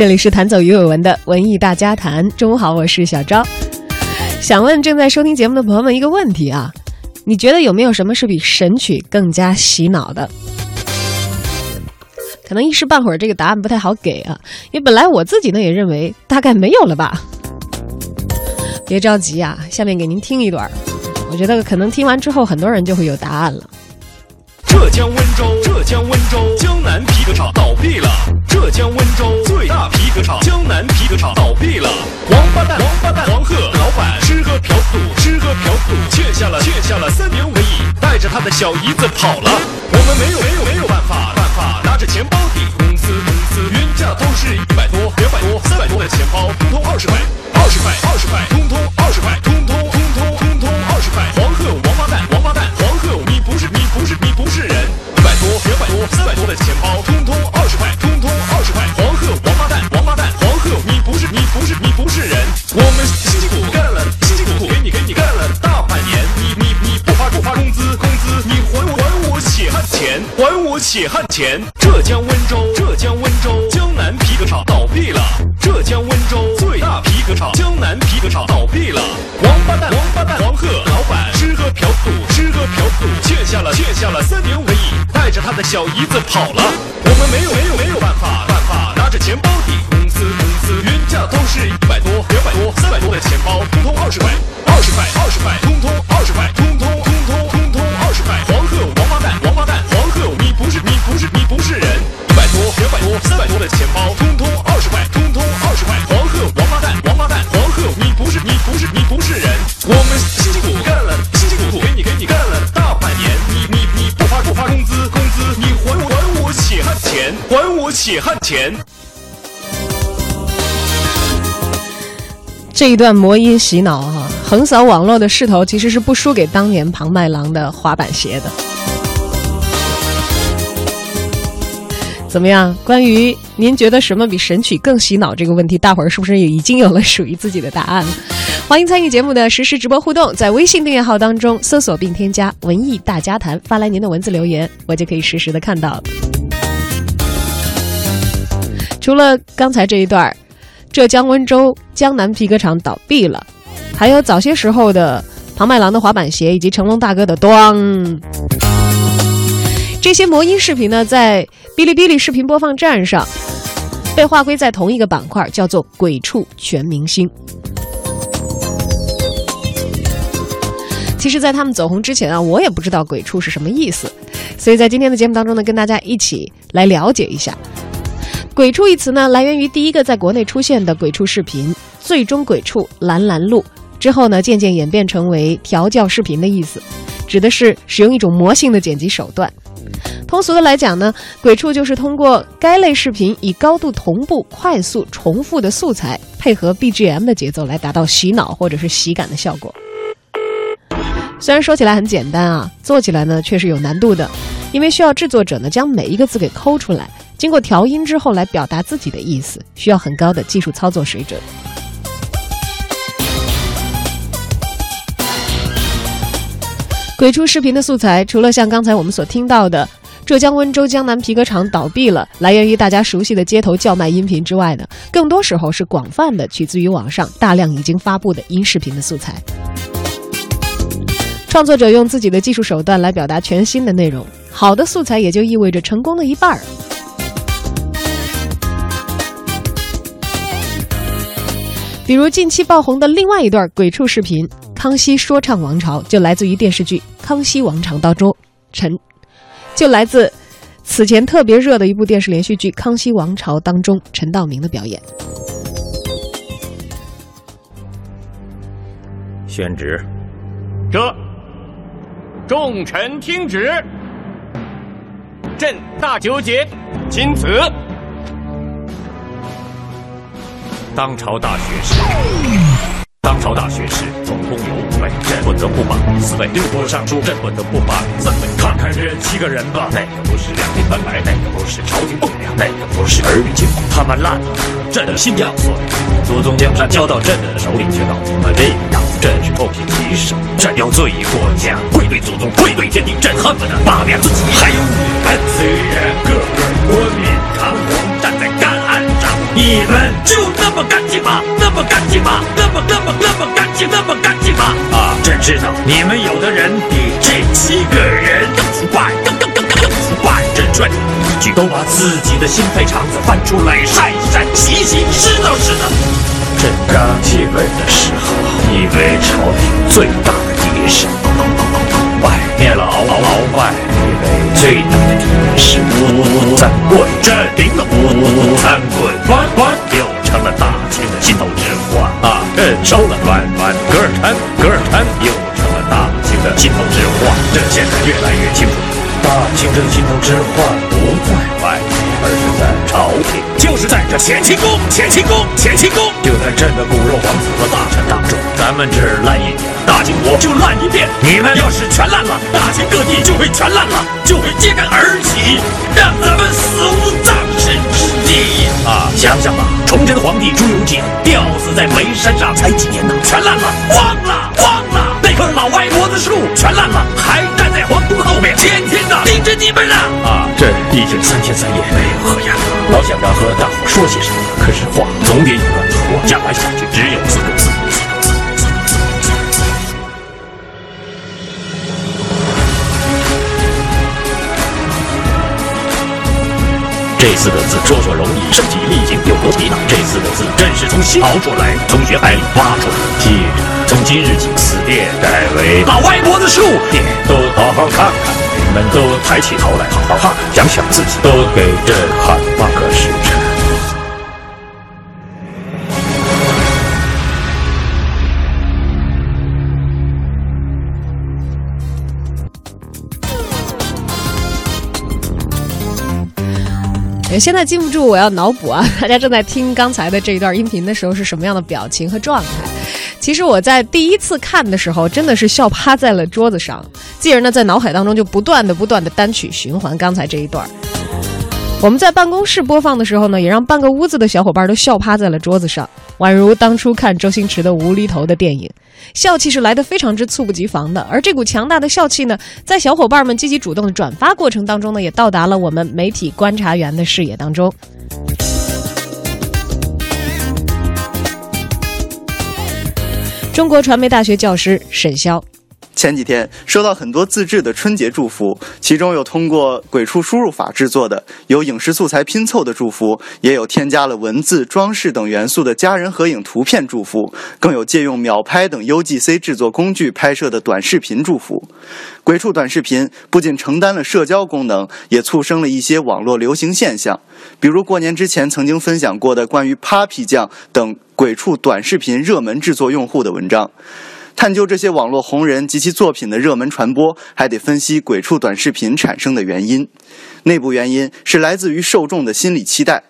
这里是弹走鱼尾纹的文艺大家谈。中午好，我是小昭。想问正在收听节目的朋友们一个问题啊，你觉得有没有什么是比神曲更加洗脑的？可能一时半会儿这个答案不太好给啊，因为本来我自己呢也认为大概没有了吧。别着急啊，下面给您听一段，我觉得可能听完之后很多人就会有答案了。浙江温州，浙江温州江南皮革厂倒闭了。浙江温州最大皮革厂江南皮革厂倒闭了。王八蛋，王八蛋，黄鹤老板吃喝嫖赌，吃喝嫖赌，欠下了欠下了三年五个亿，带着他的小姨子跑了。我们没有没有没有办法办法，拿着钱包抵公司公司，原价都是一百多、两百多、三百多的钱包，通通二十块，二十块，血汗钱。浙江温州，浙江温州江南皮革厂倒闭了。浙江温州最大皮革厂江南皮革厂倒闭了。王八蛋，王八蛋，黄鹤老板吃喝嫖赌，吃喝嫖赌，欠下了欠下了三点五个亿，带着他的小姨子跑了。我们没有没有没有办法办法，拿着钱包抵公司公司，原价都是一百多、两百多、三百多的钱包，通通二十块，二十块，二十块，通，通这一段魔音洗脑哈、横扫网络的势头其实是不输给当年庞麦郎的滑板鞋的。怎么样？关于您觉得什么比神曲更洗脑这个问题，大伙儿是不是也已经有了属于自己的答案？欢迎参与节目的实时直播互动，在微信订阅号当中搜索并添加“文艺大家谈”，发来您的文字留言，我就可以实时的看到了。除了刚才这一段儿，浙江温州江南皮革厂倒闭了，还有早些时候的庞麦郎的滑板鞋，以及成龙大哥的“咣”。这些魔音视频呢，在哔哩哔哩视频播放站上被划归在同一个板块，叫做“鬼畜全明星”。其实，在他们走红之前啊，我也不知道“鬼畜”是什么意思，所以在今天的节目当中呢，跟大家一起来了解一下。鬼畜一词呢，来源于第一个在国内出现的鬼畜视频《最终鬼畜蓝蓝路》，之后呢，渐渐演变成为调教视频的意思，指的是使用一种魔性的剪辑手段。通俗的来讲呢，鬼畜就是通过该类视频以高度同步、快速重复的素材，配合 BGM 的节奏来达到洗脑或者是喜感的效果。虽然说起来很简单啊，做起来呢却是有难度的，因为需要制作者呢将每一个字给抠出来，经过调音之后来表达自己的意思，需要很高的技术操作水准。鬼畜视频的素材，除了像刚才我们所听到的浙江温州江南皮革厂倒闭了，来源于大家熟悉的街头叫卖音频之外呢，更多时候是广泛的取自于网上大量已经发布的音视频的素材。创作者用自己的技术手段来表达全新的内容，好的素材也就意味着成功的一半儿。比如近期爆红的另外一段鬼畜视频《康熙说唱王朝》，就来自于电视剧《康熙王朝》当中陈，就来自此前特别热的一部电视连续剧《康熙王朝》当中陈道明的表演。宣旨，这，众臣听旨。朕大九姐钦此。当朝大学士，当朝大学士总共有五位，朕不得不把四位丢我上书，朕不得不把三位看看这七个人吧，哪个不是两鬓斑白，哪个不是朝廷栋梁，哪个不是儿女情怀？他们烂。了朕的心要所以祖宗江山交到朕的手里，却闹成了这个样子，朕是痛心疾首，朕要罪过家，愧对祖宗，愧对天地，朕恨不得罢免自己。还有你们虽然你们就那么干净吗？那么干净吗？那么那么那么干净，那么干净吗？啊，朕知道你们有的人比这七个人更腐败，更更更更更腐败。朕劝你一句，都把自己的心肺肠子翻出来晒一晒、洗一洗，知道是的。朕刚继位的时候，以为朝廷最大的敌人是败灭了鳌鳌鳌拜，以为最大的敌人是乌三桂，朕定了乌三烧！了完完噶尔丹，噶尔丹又成了大清的心头之患。朕现在越来越清楚，大清的心头之患不在外面，而是在朝廷，就是在这乾清宫，乾清宫，乾清宫，就在朕的骨肉皇子和大臣当中，咱们这烂一点，大清国就烂一遍。你们要是全烂了，大清各地就会全烂了，就会吊死在煤山上才几年呢，全烂了，忘了，忘了。那棵老歪脖子树全烂了，还站在皇宫后面，天天的盯着你们呢。啊，这已经三天三夜没有合眼了，老想着和大伙说些什么，可是话总得有个头，讲来讲去只有这四个字说说容易，身体力行有多皮呢？这四个字朕是从心熬出来，从血海里挖出来。记着，从今日起，此殿改为把歪脖子树殿，都好好看看，你们都抬起头来，好好看看，想想自己，都给朕喊八个时现在禁不住我要脑补啊！大家正在听刚才的这一段音频的时候是什么样的表情和状态？其实我在第一次看的时候，真的是笑趴在了桌子上，继而呢，在脑海当中就不断的、不断的单曲循环刚才这一段。我们在办公室播放的时候呢，也让半个屋子的小伙伴都笑趴在了桌子上，宛如当初看周星驰的无厘头的电影，笑气是来得非常之猝不及防的。而这股强大的笑气呢，在小伙伴们积极主动的转发过程当中呢，也到达了我们媒体观察员的视野当中。中国传媒大学教师沈潇。前几天收到很多自制的春节祝福，其中有通过鬼畜输入法制作的，有影视素材拼凑的祝福，也有添加了文字、装饰等元素的家人合影图片祝福，更有借用秒拍等 UGC 制作工具拍摄的短视频祝福。鬼畜短视频不仅承担了社交功能，也促生了一些网络流行现象，比如过年之前曾经分享过的关于 Papi 酱等鬼畜短视频热门制作用户的文章。探究这些网络红人及其作品的热门传播，还得分析鬼畜短视频产生的原因。内部原因是来自于受众的心理期待。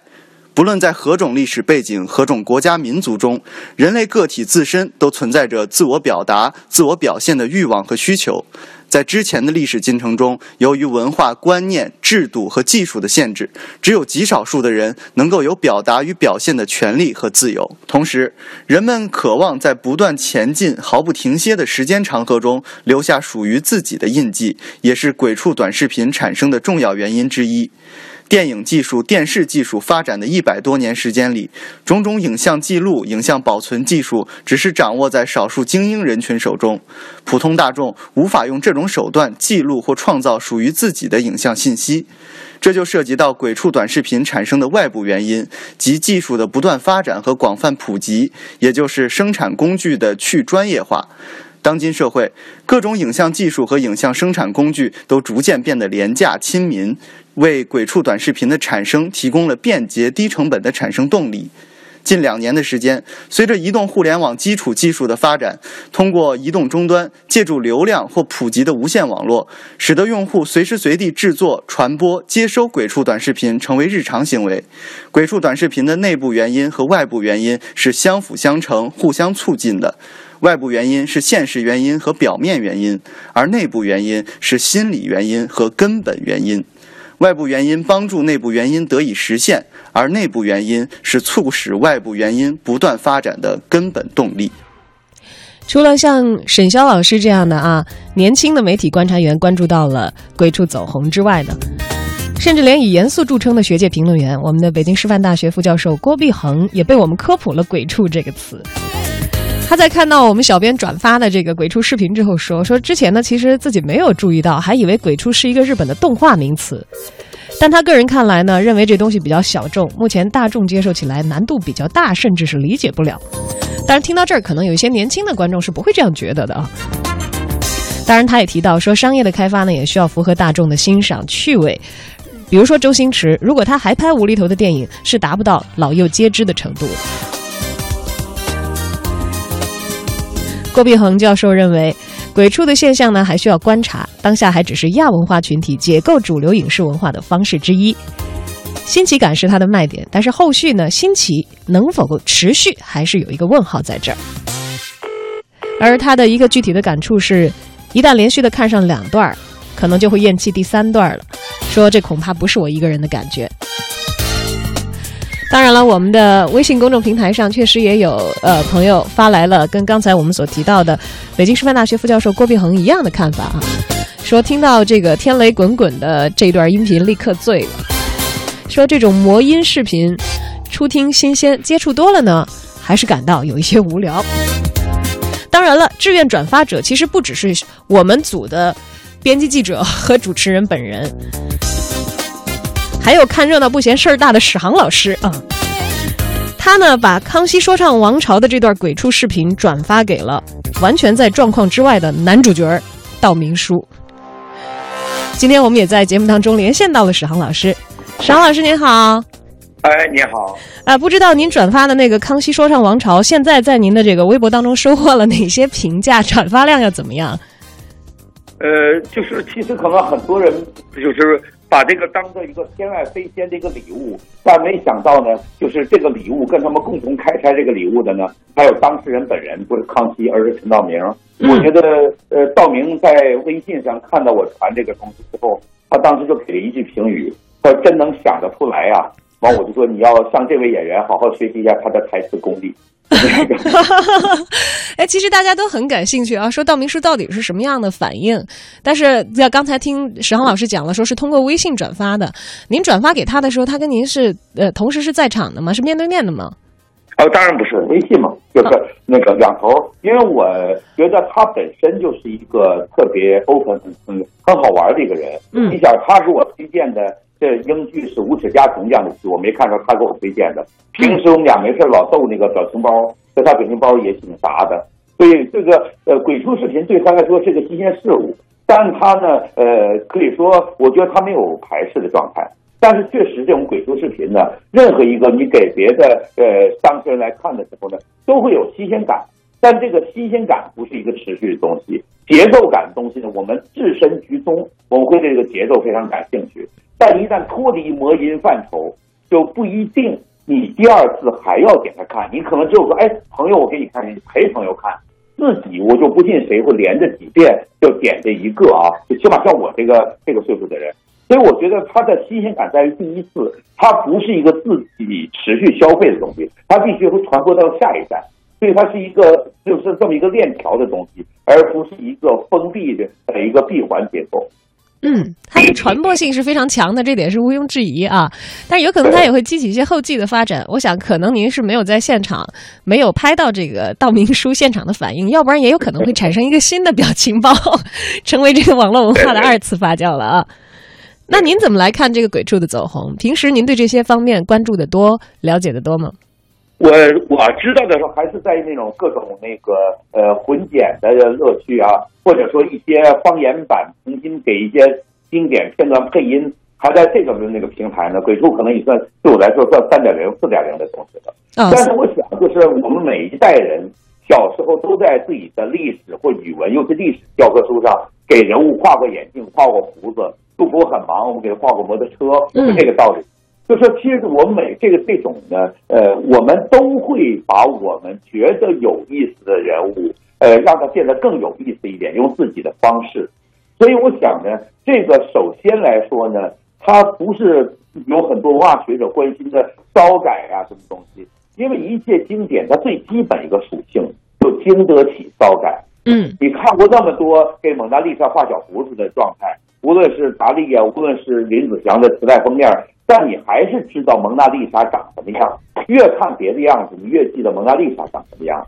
不论在何种历史背景、何种国家民族中，人类个体自身都存在着自我表达、自我表现的欲望和需求。在之前的历史进程中，由于文化观念、制度和技术的限制，只有极少数的人能够有表达与表现的权利和自由。同时，人们渴望在不断前进、毫不停歇的时间长河中留下属于自己的印记，也是鬼畜短视频产生的重要原因之一。电影技术、电视技术发展的一百多年时间里，种种影像记录、影像保存技术只是掌握在少数精英人群手中，普通大众无法用这种手段记录或创造属于自己的影像信息。这就涉及到鬼畜短视频产生的外部原因，即技术的不断发展和广泛普及，也就是生产工具的去专业化。当今社会，各种影像技术和影像生产工具都逐渐变得廉价亲民，为鬼畜短视频的产生提供了便捷、低成本的产生动力。近两年的时间，随着移动互联网基础技术的发展，通过移动终端，借助流量或普及的无线网络，使得用户随时随地制作、传播、接收鬼畜短视频成为日常行为。鬼畜短视频的内部原因和外部原因是相辅相成、互相促进的。外部原因是现实原因和表面原因，而内部原因是心理原因和根本原因。外部原因帮助内部原因得以实现，而内部原因是促使外部原因不断发展的根本动力。除了像沈潇老师这样的啊年轻的媒体观察员关注到了鬼畜走红之外呢，甚至连以严肃著称的学界评论员，我们的北京师范大学副教授郭碧恒也被我们科普了“鬼畜”这个词。他在看到我们小编转发的这个鬼畜视频之后说：“说之前呢，其实自己没有注意到，还以为鬼畜是一个日本的动画名词。但他个人看来呢，认为这东西比较小众，目前大众接受起来难度比较大，甚至是理解不了。当然，听到这儿，可能有一些年轻的观众是不会这样觉得的啊。当然，他也提到说，商业的开发呢，也需要符合大众的欣赏趣味。比如说周星驰，如果他还拍无厘头的电影，是达不到老幼皆知的程度。”郭碧恒教授认为，鬼畜的现象呢还需要观察，当下还只是亚文化群体解构主流影视文化的方式之一。新奇感是它的卖点，但是后续呢，新奇能否持续，还是有一个问号在这儿。而他的一个具体的感触是，一旦连续的看上两段，可能就会厌弃第三段了。说这恐怕不是我一个人的感觉。当然了，我们的微信公众平台上确实也有呃朋友发来了跟刚才我们所提到的北京师范大学副教授郭碧恒一样的看法啊，说听到这个天雷滚滚的这段音频立刻醉了，说这种魔音视频初听新鲜，接触多了呢，还是感到有一些无聊。当然了，志愿转发者其实不只是我们组的编辑记者和主持人本人。还有看热闹不嫌事儿大的史航老师啊，他呢把《康熙说唱王朝》的这段鬼畜视频转发给了完全在状况之外的男主角道明书。今天我们也在节目当中连线到了史航老师，史航老师您好。哎，你好。啊，不知道您转发的那个《康熙说唱王朝》，现在在您的这个微博当中收获了哪些评价？转发量要怎么样？呃，就是其实可能很多人就是。把这个当做一个天外飞仙的一个礼物，但没想到呢，就是这个礼物跟他们共同开拆这个礼物的呢，还有当事人本人，不是康熙，而是陈道明。我觉得，呃，道明在微信上看到我传这个东西之后，他当时就给了一句评语，他真能想得出来呀。完，我就说你要向这位演员好好学习一下他的台词功力。哎，其实大家都很感兴趣啊，说道明书到底是什么样的反应？但是在刚才听史航老师讲了，说是通过微信转发的。您转发给他的时候，他跟您是呃同时是在场的吗？是面对面的吗？哦，当然不是，微信嘛，就是那个两头。因为我觉得他本身就是一个特别 open、嗯很好玩的一个人。嗯，你想他给我推荐的。这英剧是《无耻家庭》这样的剧，我没看着他给我推荐的。平时我们俩没事老逗那个表情包，这他表情包也挺杂的。所以这个呃鬼畜视频对他来说是个新鲜事物，但他呢呃可以说，我觉得他没有排斥的状态。但是确实这种鬼畜视频呢，任何一个你给别的呃当事人来看的时候呢，都会有新鲜感。但这个新鲜感不是一个持续的东西，节奏感的东西呢，我们置身局中，我们会对这个节奏非常感兴趣。但一旦脱离魔音范畴，就不一定你第二次还要点他看。你可能只有说，哎，朋友，我给你看，你陪朋友看。自己我就不信谁会连着几遍就点这一个啊，就起码像我这个这个岁数的人。所以我觉得它的新鲜感在于第一次，它不是一个自己持续消费的东西，它必须会传播到下一代。所以它是一个就是这么一个链条的东西，而不是一个封闭的一个闭环结构。嗯，它的传播性是非常强的，这点是毋庸置疑啊。但有可能它也会激起一些后继的发展。我想，可能您是没有在现场，没有拍到这个道明书现场的反应，要不然也有可能会产生一个新的表情包，成为这个网络文化的二次发酵了啊。那您怎么来看这个鬼畜的走红？平时您对这些方面关注的多，了解的多吗？我我知道的时候，还是在那种各种那个呃混剪的乐趣啊，或者说一些方言版重新给一些经典片段配音，还在这个那个平台呢。鬼畜可能也算对我来说算三点零、四点零的东西了。但是我想，就是我们每一代人小时候都在自己的历史或语文，又是历史教科书上给人物画过眼镜、画过胡子。杜甫很忙，我们给他画过摩托车，是这个道理。就说其实我们每这个这种呢，呃，我们都会把我们觉得有意思的人物，呃，让他变得更有意思一点，用自己的方式。所以我想呢，这个首先来说呢，它不是有很多文化学者关心的糟改啊什么东西，因为一切经典它最基本一个属性就经得起糟改。嗯，你看过那么多给蒙娜丽莎画小胡子的状态，无论是达利呀，无论是林子祥的磁带封面，但你还是知道蒙娜丽莎长什么样。越看别的样子，你越记得蒙娜丽莎长什么样。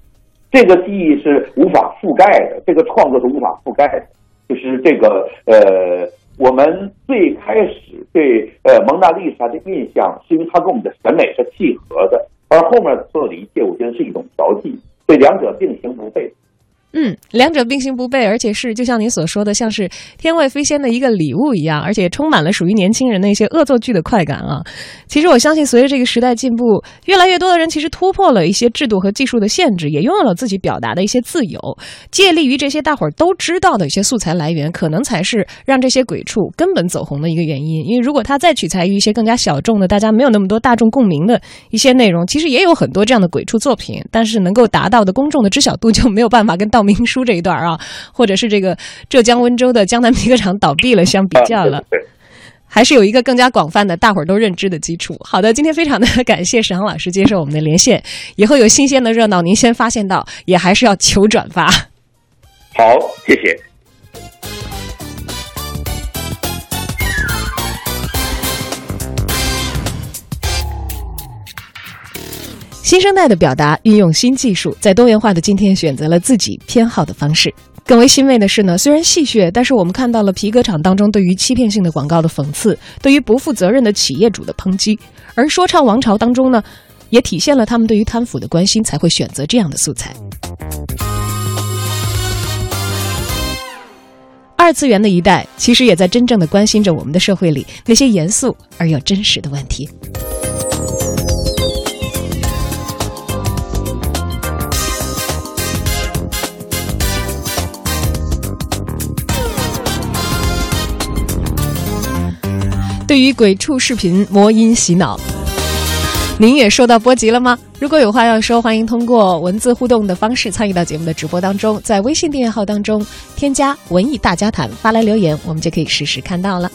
这个记忆是无法覆盖的，这个创作是无法覆盖的。就是这个呃，我们最开始对呃蒙娜丽莎的印象，是因为它跟我们的审美是契合的，而后面所有的一切，我觉得是一种调剂，所以两者并行不悖。嗯，两者并行不悖，而且是就像你所说的，像是天外飞仙的一个礼物一样，而且充满了属于年轻人的一些恶作剧的快感啊。其实我相信，随着这个时代进步，越来越多的人其实突破了一些制度和技术的限制，也拥有了自己表达的一些自由。借力于这些大伙儿都知道的一些素材来源，可能才是让这些鬼畜根本走红的一个原因。因为如果他再取材于一些更加小众的、大家没有那么多大众共鸣的一些内容，其实也有很多这样的鬼畜作品，但是能够达到的公众的知晓度就没有办法跟道道明书这一段啊，或者是这个浙江温州的江南皮革厂倒闭了相比较了。对，还是有一个更加广泛的、大伙儿都认知的基础。好的，今天非常的感谢沈航老师接受我们的连线。以后有新鲜的热闹，您先发现到，也还是要求转发。好，谢谢。新生代的表达运用新技术，在多元化的今天选择了自己偏好的方式。更为欣慰的是呢，虽然戏谑，但是我们看到了皮革厂当中对于欺骗性的广告的讽刺，对于不负责任的企业主的抨击。而说唱王朝当中呢，也体现了他们对于贪腐的关心，才会选择这样的素材。二次元的一代，其实也在真正的关心着我们的社会里那些严肃而又真实的问题。对于鬼畜视频魔音洗脑，您也受到波及了吗？如果有话要说，欢迎通过文字互动的方式参与到节目的直播当中，在微信订阅号当中添加“文艺大家谈”发来留言，我们就可以实时看到了。